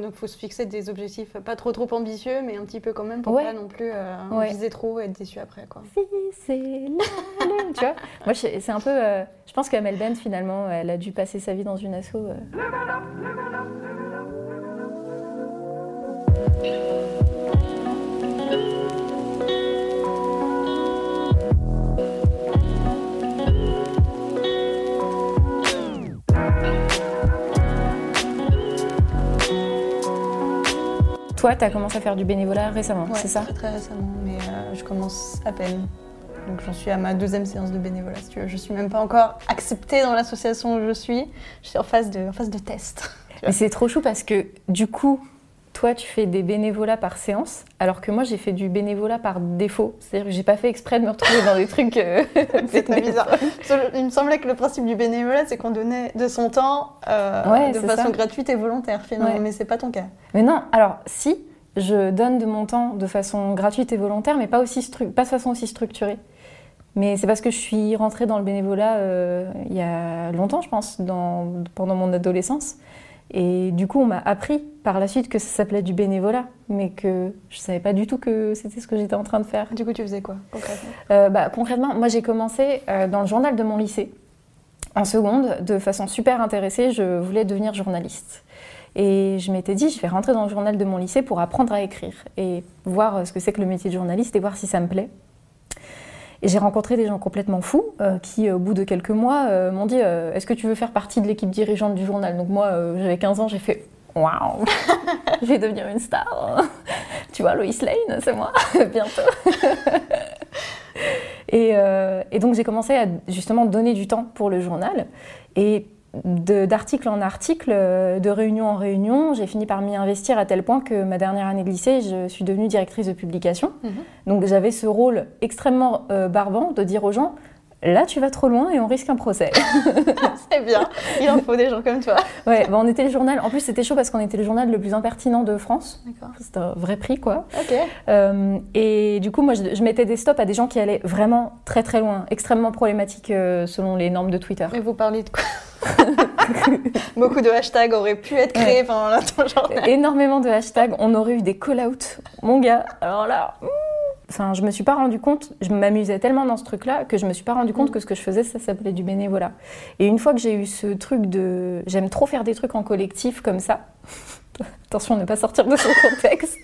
Donc, il faut se fixer des objectifs pas trop trop ambitieux, mais un petit peu quand même pour Ouais. pas non plus euh, Ouais. viser trop et être déçu après. Quoi. Si c'est la lune, tu vois. Moi, c'est un peu. euh, je pense qu'Amel Bent, finalement, elle a dû passer sa vie dans une asso. euh. Toi, tu as commencé à faire du bénévolat récemment, Ouais, c'est ça très, très récemment, mais euh, je commence à peine. Donc j'en suis à ma deuxième séance de bénévolat, si tu veux. Je suis même pas encore acceptée dans l'association où je suis. Je suis en phase de, en phase de test. Mais c'est trop chou parce que du coup, toi, tu fais des bénévolats par séance, alors que moi, j'ai fait du bénévolat par défaut. C'est-à-dire que j'ai pas fait exprès de me retrouver dans des trucs. euh, C'est très bizarre. Il me semblait que le principe du bénévolat, c'est qu'on donnait de son temps euh, Ouais, de façon ça. gratuite et volontaire, finalement. Ouais. Mais c'est pas ton cas. Mais non, alors si, je donne de mon temps de façon gratuite et volontaire, mais pas, aussi pas de façon aussi structurée. Mais c'est parce que je suis rentrée dans le bénévolat euh, il y a longtemps, je pense, dans- pendant mon adolescence. Et du coup, on m'a appris par la suite que ça s'appelait du bénévolat, mais que je savais pas du tout que c'était ce que j'étais en train de faire. Du coup, tu faisais quoi, concrètement? Euh, bah, concrètement, moi j'ai commencé euh, dans le journal de mon lycée. En seconde, de façon super intéressée, je voulais devenir journaliste. Et je m'étais dit, je vais rentrer dans le journal de mon lycée pour apprendre à écrire et voir euh, ce que c'est que le métier de journaliste et voir si ça me plaît. Et j'ai rencontré des gens complètement fous euh, qui, au bout de quelques mois, euh, m'ont dit euh, Est-ce que tu veux faire partie de l'équipe dirigeante du journal? Donc, moi, j'avais 15 ans, j'ai fait Waouh, je vais devenir une star. tu vois, Lois Lane, c'est moi, bientôt. Et, euh, et donc j'ai commencé à justement donner du temps pour le journal. Et d'article en article, euh, de réunion en réunion, j'ai fini par m'y investir à tel point que ma dernière année de lycée, je suis devenue directrice de publication. Mhm. Donc j'avais ce rôle extrêmement euh, barbant de dire aux gens, là tu vas trop loin et on risque un procès. C'est bien. Il en faut des gens comme toi. ouais, bah, on était le journal, en plus c'était chaud parce qu'on était le journal le plus impertinent de France. C'était un vrai prix quoi. Ok. Euh, et du coup, moi, je, je mettais des stops à des gens qui allaient vraiment très très loin, extrêmement problématiques euh, selon les normes de Twitter. Et vous parlez de quoi Beaucoup de hashtags auraient pu être créés pendant la ton journal. Énormément de hashtags, on aurait eu des call-out. Mon gars, alors là... ouh. Enfin, je me suis pas rendu compte, je m'amusais tellement dans ce truc-là que je me suis pas rendu compte que ce que je faisais, ça s'appelait du bénévolat. Et une fois que j'ai eu ce truc de. J'aime trop faire des trucs en collectif comme ça. Attention, ne pas sortir de son contexte.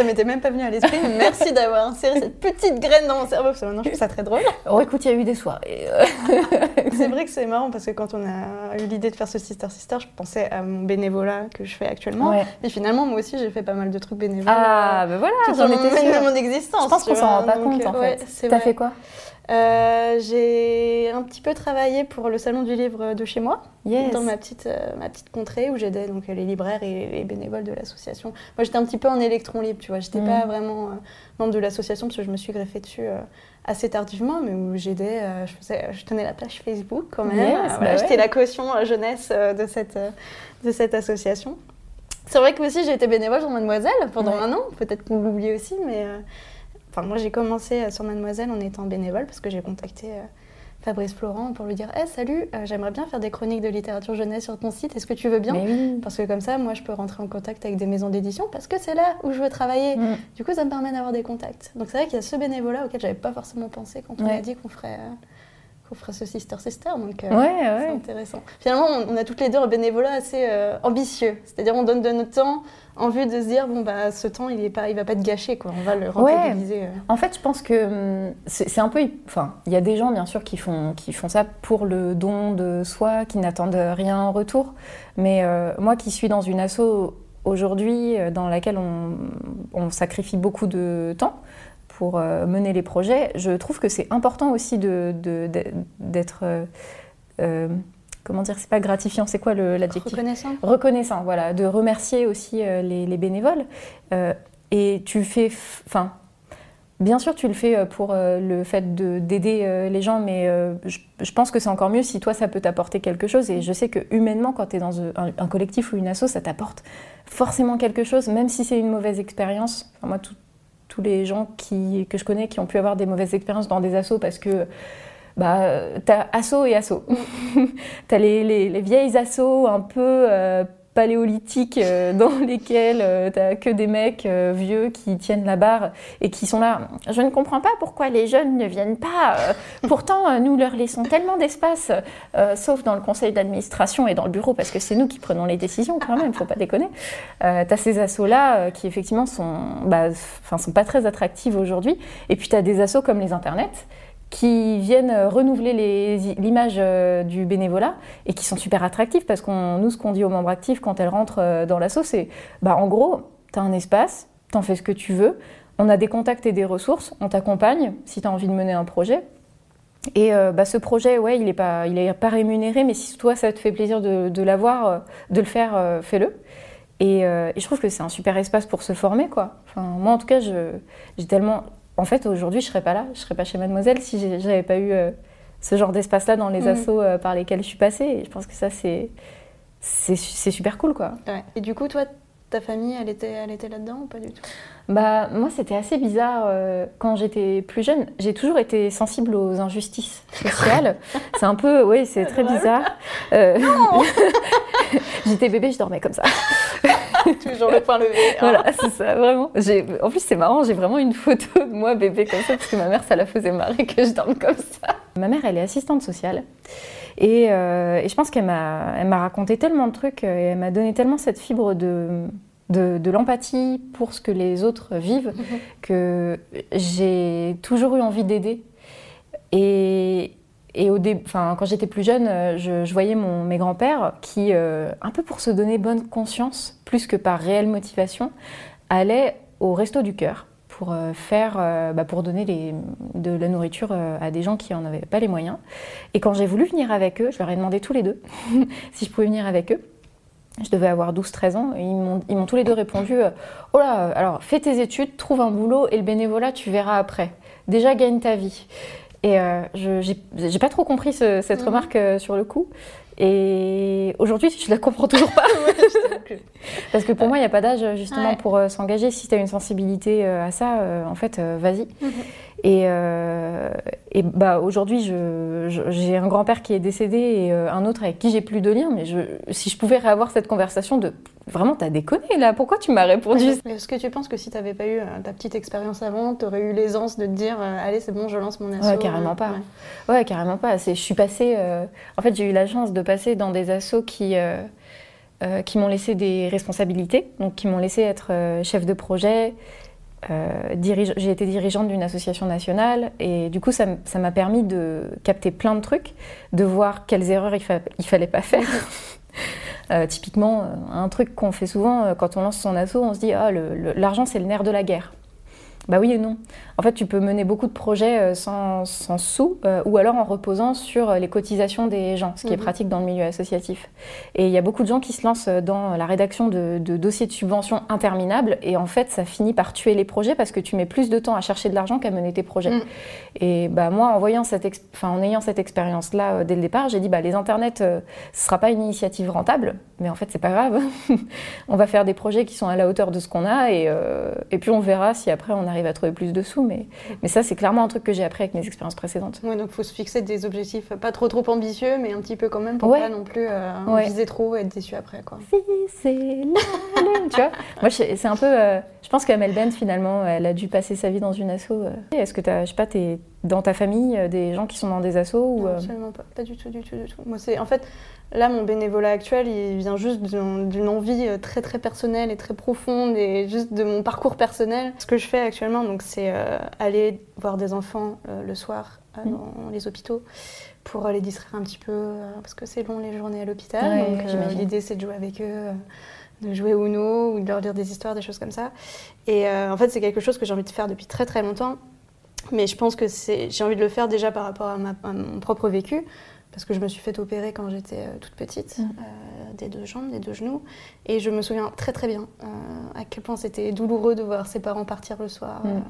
Ça m'était même pas venu à l'esprit, merci d'avoir inséré cette petite graine dans mon cerveau, parce que maintenant je trouve ça très drôle. Oh, écoute, il y a eu des soirées. euh, C'est vrai que c'est marrant parce que quand on a eu l'idée de faire ce Sister Sister, je pensais à mon bénévolat que je fais actuellement. Ouais. Et finalement, moi aussi, j'ai fait pas mal de trucs bénévoles. Ah, ben voilà, j'en étais sûre. mon existence. Je pense qu'on s'en rend pas compte en euh, fait. c'est T'as fait quoi? J'ai un petit peu travaillé pour le salon du livre de chez moi, Yes. dans ma petite, euh, ma petite contrée où j'aidais donc les libraires et les bénévoles de l'association. Moi, j'étais un petit peu en électron libre, tu vois. J'étais Mhm. pas vraiment euh, membre de l'association parce que je me suis greffée dessus euh, assez tardivement, mais où j'aidais, euh, je, faisais, je tenais la page Facebook quand même. Yes, Euh, bah voilà, ouais. J'étais la caution euh, jeunesse euh, de, cette, euh, de cette association. C'est vrai que aussi j'ai été bénévole sur Mademoiselle pendant Ouais. un an, peut-être qu'on l'oublie aussi, mais euh, enfin, moi j'ai commencé euh, sur Mademoiselle en étant bénévole parce que j'ai contacté euh, Fabrice Florent pour lui dire hey, Salut, euh, j'aimerais bien faire des chroniques de littérature jeunesse sur ton site, est-ce que tu veux bien oui. Parce que comme ça, moi je peux rentrer en contact avec des maisons d'édition parce que c'est là où je veux travailler. Mm. Du coup, ça me permet d'avoir des contacts. Donc c'est vrai qu'il y a ce bénévolat auquel j'avais pas forcément pensé quand on Ouais. a dit qu'on ferait, euh, qu'on ferait ce Sister Sister. Donc euh, Ouais, c'est intéressant. Finalement, on, on a toutes les deux un bénévolat assez ambitieux. C'est-à-dire, on donne de notre temps en vue de se dire bon bah ce temps il est pas, il va pas être gâché quoi. On va le rentabiliser. euh. En fait, je pense que hum, c'est un peu. Enfin, il y a des gens, bien sûr, qui font, qui font ça pour le don de soi, qui n'attendent rien en retour. Mais euh, moi qui suis dans une asso aujourd'hui, euh, dans laquelle on, on sacrifie beaucoup de temps pour euh, mener les projets, je trouve que c'est important aussi de- d'être. Euh, euh, comment dire, c'est pas gratifiant, c'est quoi l'adjectif Reconnaissant. Reconnaissant, voilà, de remercier aussi les, les, bénévoles. et tu fais, enfin, Bien sûr, tu le fais euh, pour euh, le fait d'aider euh, les gens, mais je, pense que c'est encore mieux si toi, ça peut t'apporter quelque chose. Et je sais que humainement, quand tu es dans un, collectif ou une asso, ça t'apporte forcément quelque chose, même si c'est une mauvaise expérience. moi, tous les gens qui, que je connais qui ont pu avoir des mauvaises expériences dans des assos parce que bah, t'as asso et asso. t'as les, les, les, vieilles assos un peu paléolithiques euh, dans lesquels euh, tu que des mecs euh, vieux qui tiennent la barre et qui sont là. Je ne comprends pas pourquoi les jeunes ne viennent pas. pourtant, nous leur laissons tellement d'espace, sauf dans le conseil d'administration et dans le bureau, parce que c'est nous qui prenons les décisions quand même, faut pas déconner. tu as ces assos-là qui effectivement sont, bah, sont pas très attractives aujourd'hui. Et puis tu as des assos comme les internets qui viennent renouveler l'image euh, du bénévolat et qui sont super attractifs parce qu'on nous ce qu'on dit aux membres actifs quand elles rentrent euh, dans l'asso c'est bah en gros tu as un espace, tu en fais ce que tu veux, on a des contacts et des ressources, on t'accompagne si tu as envie de mener un projet. Et euh, bah, ce projet, ouais, il n'est pas, pas rémunéré, mais si toi ça te fait plaisir de, l'avoir, de le faire, fais-le. Et, et, je trouve que c'est un super espace pour se former, quoi. Enfin, moi, en tout cas, j'ai tellement, en fait, aujourd'hui, je serais pas là, je serais pas chez Mademoiselle si j'avais pas eu euh, ce genre d'espace-là dans les mm. assos euh, par lesquels je suis passée. Et je pense que ça, c'est c'est super cool, quoi. Et du coup, toi, ta famille, elle était, elle était là-dedans ou pas du tout? Bah moi, c'était assez bizarre euh, quand j'étais plus jeune. J'ai toujours été sensible aux injustices sociales. c'est un peu, oui, c'est très bizarre. j'étais bébé, je dormais comme ça. Toujours le point levé. Hein. Voilà, c'est ça, vraiment. En plus, c'est marrant, j'ai vraiment une photo de moi bébé comme ça, parce que ma mère, ça la faisait marrer que je dorme comme ça. Ma mère, elle est assistante sociale. Et, euh, je pense qu'elle m'a raconté tellement de trucs, euh, et elle m'a donné tellement cette fibre de, de, l'empathie pour ce que les autres vivent, mhm. que j'ai toujours eu envie d'aider. Et, et au enfin, quand j'étais plus jeune, euh, je, voyais mon, mes grands-pères qui, euh, un peu pour se donner bonne conscience, plus que par réelle motivation, allaient au resto du cœur pour euh, faire, bah, pour donner de la nourriture à des gens qui n'en avaient pas les moyens. Et quand j'ai voulu venir avec eux, je leur ai demandé tous les deux si je pouvais venir avec eux. Je devais avoir 12-13 ans et ils m'ont tous les deux répondu Oh là, alors fais tes études, trouve un boulot et le bénévolat, tu verras après. Déjà, gagne ta vie. Et euh, je j'ai pas trop compris cette mhm. remarque euh, sur le coup. Et aujourd'hui, je la comprends toujours pas. Parce que pour moi, il n'y a pas d'âge justement pour euh, s'engager. Si tu as une sensibilité à ça, en fait, vas-y. Mhm. Et, et bah, aujourd'hui, j'ai un grand-père qui est décédé et un autre avec qui j'ai plus de lien. Mais je, si je pouvais réavoir cette conversation de Vraiment, t'as déconné là, pourquoi tu m'as répondu Est-ce que tu penses que si t'avais pas eu euh, ta petite expérience avant, t'aurais eu l'aisance de te dire euh, allez, c'est bon, je lance mon asso Ouais, carrément pas. Ouais, carrément pas. Je suis passée. Euh, en fait, j'ai eu la chance de passer dans des assos qui. qui m'ont laissé des responsabilités, donc qui m'ont laissé être chef de projet, j'ai été dirigeante d'une association nationale et du coup ça m'a permis de capter plein de trucs, de voir quelles erreurs il, il fallait pas faire. Euh, typiquement, euh, un truc qu'on fait souvent euh, quand on lance son assaut, on se dit ah, l'argent c'est le nerf de la guerre. Bah oui et non. En fait, tu peux mener beaucoup de projets euh, sans, sous euh, ou alors en reposant sur euh, les cotisations des gens, ce qui est mhm. pratique dans le milieu associatif. Et il y a beaucoup de gens qui se lancent dans la rédaction de, dossiers de subventions interminables et en fait, ça finit par tuer les projets parce que tu mets plus de temps à chercher de l'argent qu'à mener tes projets. Mhm. Et bah moi, en voyant cette, en ayant cette expérience-là dès le départ, j'ai dit bah les internets, ce sera pas une initiative rentable, mais en fait, c'est pas grave. on va faire des projets qui sont à la hauteur de ce qu'on a et, et puis on verra si après on arrive à trouver plus de sous. Mais, mais ça, c'est clairement un truc que j'ai appris avec mes expériences précédentes. Oui, donc il faut se fixer des objectifs pas trop trop ambitieux, mais un petit peu quand même pour pas non plus euh, viser trop et être déçu après. Quoi. c'est la tu vois Moi, c'est un peu. Euh, je pense qu'Amel Bent, finalement, elle a dû passer sa vie dans une asso. Euh. Est-ce que tu as, je sais pas, es dans ta famille des gens qui sont dans des assos ou, absolument pas. Pas du tout, du tout, du tout. Moi, c'est en fait. Là, mon bénévolat actuel, il vient juste d'une envie euh, très très personnelle et très profonde et juste de mon parcours personnel. Ce que je fais actuellement, donc, c'est euh, aller voir des enfants euh, le soir mm. dans les hôpitaux pour les distraire un petit peu parce que c'est long les journées à l'hôpital. donc l'idée, c'est de jouer avec eux de jouer Uno ou de leur dire des histoires, des choses comme ça. Et en fait, c'est quelque chose que j'ai envie de faire depuis très très longtemps. Mais je pense que j'ai envie de le faire déjà par rapport à, à mon propre vécu, parce que je me suis fait opérer quand j'étais euh, toute petite, Mm. euh, des deux jambes, des deux genoux. Et je me souviens très très bien euh, à quel point c'était douloureux de voir ses parents partir le soir. Mm.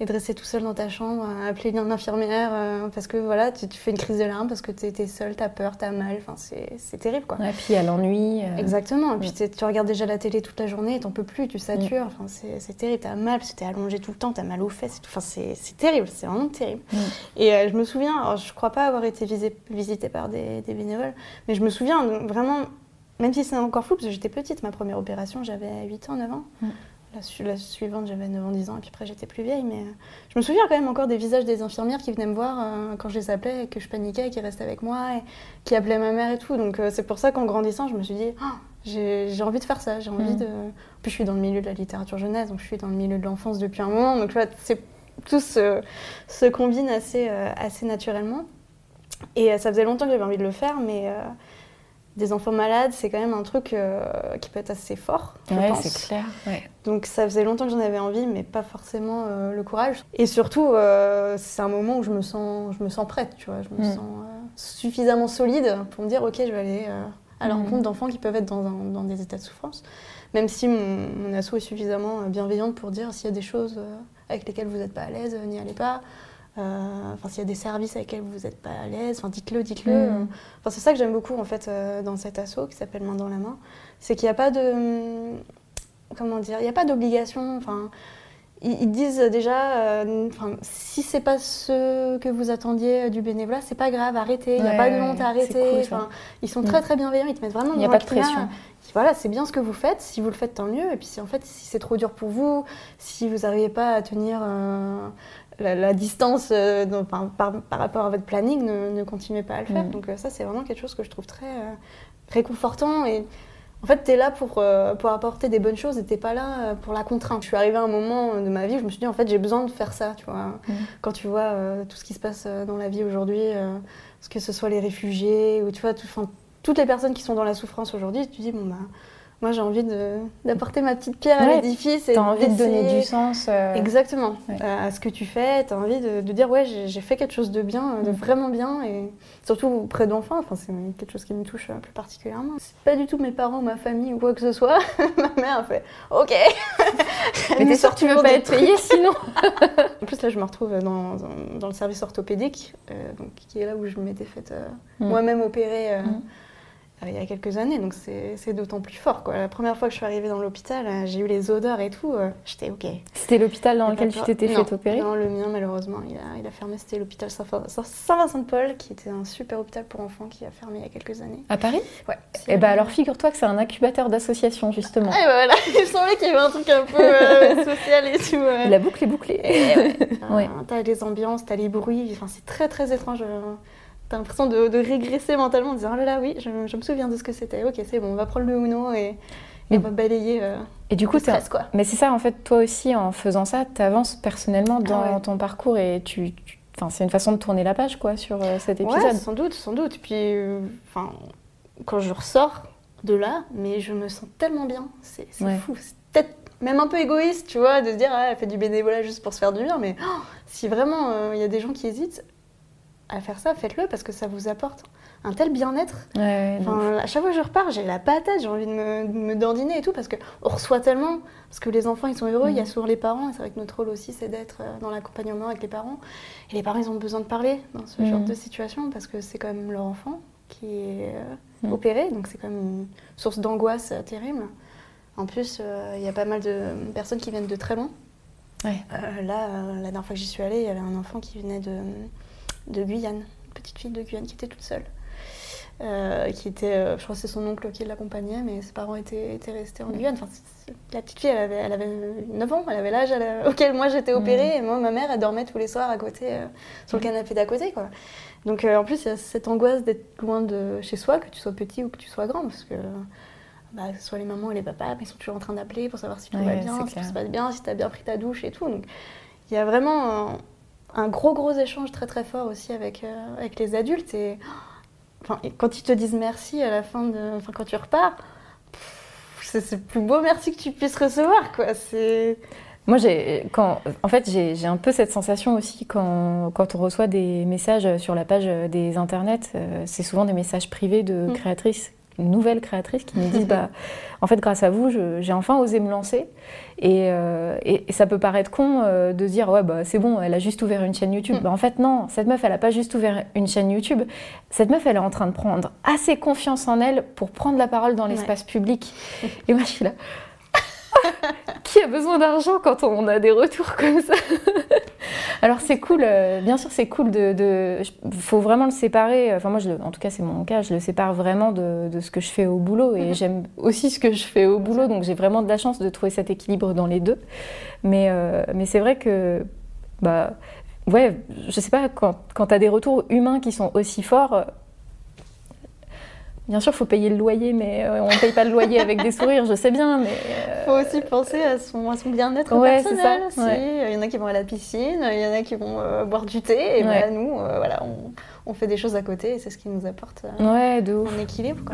Et de rester tout seul dans ta chambre, à appeler une infirmière, euh, parce que voilà, tu, tu fais une crise de larmes, parce que tu es, seule, tu as peur, tu as mal, enfin, c'est terrible quoi. Et puis il y a l'ennui. euh, Exactement. Et puis tu regardes déjà la télé toute la journée, t'en peux plus, tu satures. Enfin, c'est terrible. T'as mal parce que t'es allongé tout le temps, t'as mal aux fesses. et. Enfin, c'est terrible. C'est vraiment terrible. Et euh, je me souviens, alors, je crois pas avoir été visitée par des, des bénévoles, mais je me souviens donc, vraiment, même si c'est encore flou, parce que j'étais petite, ma première opération, j'avais 8 ans, 9 ans. La, su- la suivante, j'avais 9 ans, 10 ans, et puis après, j'étais plus vieille. Mais euh, je me souviens quand même encore des visages des infirmières qui venaient me voir euh, quand je les appelais, et que je paniquais, et qui restaient avec moi, et qui appelaient ma mère et tout. Donc euh, c'est pour ça qu'en grandissant, je me suis dit, Ah, j'ai envie de faire ça, j'ai envie Mm. de. En plus, je suis dans le milieu de la littérature jeunesse, donc je suis dans le milieu de l'enfance depuis un moment. Donc tu vois, c'est tout se, se combine assez, euh, assez naturellement. Et ça faisait longtemps que j'avais envie de le faire, mais des enfants malades, c'est quand même un truc euh, qui peut être assez fort, je Ouais, pense. c'est clair. Ouais. Donc ça faisait longtemps que j'en avais envie, mais pas forcément euh, le courage. Et surtout, euh, c'est un moment où je me sens, je me sens prête, tu vois. Je me Mm. sens suffisamment solide pour me dire, ok, je vais aller à la Mm. rencontre d'enfants qui peuvent être dans, un- dans des états de souffrance. Même si mon, mon asso est suffisamment bienveillante pour dire s'il y a des choses avec lesquelles vous n'êtes pas à l'aise, n'y allez pas. Euh, Enfin, s'il y a des services avec lesquels vous n'êtes pas à l'aise, enfin, dites-le, dites-le. Mm. Enfin, c'est ça que j'aime beaucoup en fait euh, dans cet asso qui s'appelle Main dans la main, c'est qu'il n'y a pas de hum, comment dire, il n'y a pas d'obligation. Enfin, ils, disent déjà, euh, si c'est pas ce que vous attendiez du bénévolat, c'est pas grave, arrêtez. Il n'y a Ouais, pas de ouais, honte à arrêter. cool, ils sont Mm. très très bienveillants. Ils te mettent vraiment. Il n'y a dans pas de pression. Voilà, c'est bien ce que vous faites. Si vous le faites, tant mieux. Et puis si en fait, si c'est trop dur pour vous, si vous n'arrivez pas à tenir euh, la, la distance euh, dans- par, par- par rapport à votre planning, ne, ne continuez pas à le faire. Mm. Donc euh, ça, c'est vraiment quelque chose que je trouve très euh, réconfortant et en fait, tu es là pour, euh, pour apporter des bonnes choses et t'es pas là pour la contrainte. Je suis arrivée à un moment de ma vie où je me suis dit, en fait, j'ai besoin de faire ça, tu vois. Mm. Quand tu vois tout ce qui se passe dans la vie aujourd'hui, que ce soit les réfugiés ou tu vois, tout- toutes les personnes qui sont dans la souffrance aujourd'hui, tu te dis, bon, bah, moi, j'ai envie d'apporter ma petite pierre à l'édifice. et T'as envie de donner du sens. euh, Exactement. Ouais. À ce que tu fais, tu as envie de, de dire ouais, j'ai fait quelque chose de bien, euh, de Mm. vraiment bien, et surtout auprès d'enfants, enfin, c'est quelque chose qui me touche euh, plus particulièrement. C'est pas du tout mes parents, ma famille ou quoi que ce soit. ma mère a fait ok. Mais t'es sort sûr que tu veux pas être payé sinon En plus, là, je me retrouve dans, dans- dans le service orthopédique, euh, donc, qui est là où je m'étais faite euh, Mm. moi-même opérer Mm. Il y a quelques années, donc c'est d'autant plus fort. Quoi. La première fois que je suis arrivée dans l'hôpital, euh, j'ai eu les odeurs et tout, euh, j'étais ok. C'était l'hôpital dans lequel tu t'étais fait opérer Non, le mien, malheureusement, il a, il a fermé. C'était l'hôpital Saint- Saint- Saint-Vincent-de-Paul, qui était un super hôpital pour enfants qui a fermé il y a quelques années. À Paris Ouais. Eh ben alors figure-toi que c'est un incubateur d'associations justement. Ah, et bah voilà, il semblait qu'il y avait un truc un peu euh, social et tout. ouais. La boucle est bouclée. Et ouais. Ouais. Euh, T'as les ambiances, t'as les bruits, enfin, c'est très très étrange. euh. T'as l'impression de, de régresser mentalement en disant Oh là là, oui, je, je me souviens de ce que c'était. Ok, c'est bon, on va prendre le Uno et, et on va balayer euh, Et du coup, le stress, quoi. mais c'est ça en fait, toi aussi en faisant ça, tu avances personnellement dans Ah ouais. ton parcours et tu, tu- Enfin, c'est une façon de tourner la page quoi sur euh, cet épisode. Ouais, sans doute, sans doute. Puis, euh, quand je ressors de là, mais je me sens tellement bien. C'est Ouais. fou. C'est peut-être même un peu égoïste, tu vois, de se dire, ah, elle fait du bénévolat juste pour se faire du bien. Mais oh, si vraiment euh, il y a des gens qui hésitent à faire ça, faites-le parce que ça vous apporte un tel bien-être. Ouais, Enfin, à chaque fois que je repars, j'ai la patate, j'ai envie de me, de me dandiner et tout, parce qu'on reçoit tellement, parce que les enfants, ils sont heureux, il y a Mhm. souvent les parents, c'est vrai que notre rôle aussi, c'est d'être euh, dans l'accompagnement avec les parents. Et les parents, ils ont besoin de parler dans ce genre Mhm. de situation, parce que c'est quand même leur enfant qui est euh, Mhm. opéré, donc c'est quand même une source d'angoisse euh, terrible. En plus, euh, il y a pas mal de personnes qui viennent de très loin. Ouais. Là, la dernière fois que j'y suis allée, il y avait un enfant qui venait de, de Guyane, une petite fille de Guyane qui était toute seule. Euh, qui était, euh, je crois que c'est son oncle qui l'accompagnait, mais ses parents étaient, étaient restés en Guyane. Enfin, la petite fille, elle avait, elle avait 9 ans, elle avait l'âge la- auquel moi j'étais opérée, et moi, ma mère, elle dormait tous les soirs à côté, euh, sur le canapé d'à côté. Quoi. Donc euh, en plus, il y a cette angoisse d'être loin de chez soi, que tu sois petit ou que tu sois grand, parce que bah, que ce soit les mamans et les papas, ils sont toujours en train d'appeler pour savoir si tout Ouais, va bien, si tout se passe bien, si tu as bien pris ta douche et tout. Donc il y a vraiment un, gros gros échange très très fort aussi avec, euh, avec les adultes. Et, enfin, et quand ils te disent merci à la fin de. Enfin, quand tu repars, c'est le plus beau merci que tu puisses recevoir. quoi. C'est. Moi, j'ai, quand, en fait, j'ai un peu cette sensation aussi quand, quand, on reçoit des messages sur la page des internets. Euh, c'est souvent des messages privés de mm. créatrices, nouvelles créatrices, qui me disent bah, En fait, grâce à vous, j'ai enfin osé me lancer. Et, euh, et, ça peut paraître con euh, de dire Ouais, bah, c'est bon, elle a juste ouvert une chaîne YouTube. Mm. Bah, en fait, non, cette meuf, elle n'a pas juste ouvert une chaîne YouTube. Cette meuf, elle est en train de prendre assez confiance en elle pour prendre la parole dans l'espace public. Et moi, je suis là. Qui a besoin d'argent quand on a des retours comme ça? Alors c'est cool, euh, bien sûr c'est cool de, faut vraiment le séparer. Enfin moi, je en tout cas c'est mon cas, je le sépare vraiment de, ce que je fais au boulot et mhm. j'aime aussi ce que je fais au boulot, donc j'ai vraiment de la chance de trouver cet équilibre dans les deux. Mais euh, mais c'est vrai que bah ouais, je sais pas quand quand tu as des retours humains qui sont aussi forts Bien sûr, il faut payer le loyer, mais euh, on ne paye pas le loyer avec des sourires, je sais bien, mais... Il faut aussi penser à son, bien-être personnel Il y en a qui vont à la piscine, il y en a qui vont euh, boire du thé, et ben, ouais. nous, voilà, on, fait des choses à côté, et c'est ce qui nous apporte euh, un équilibre.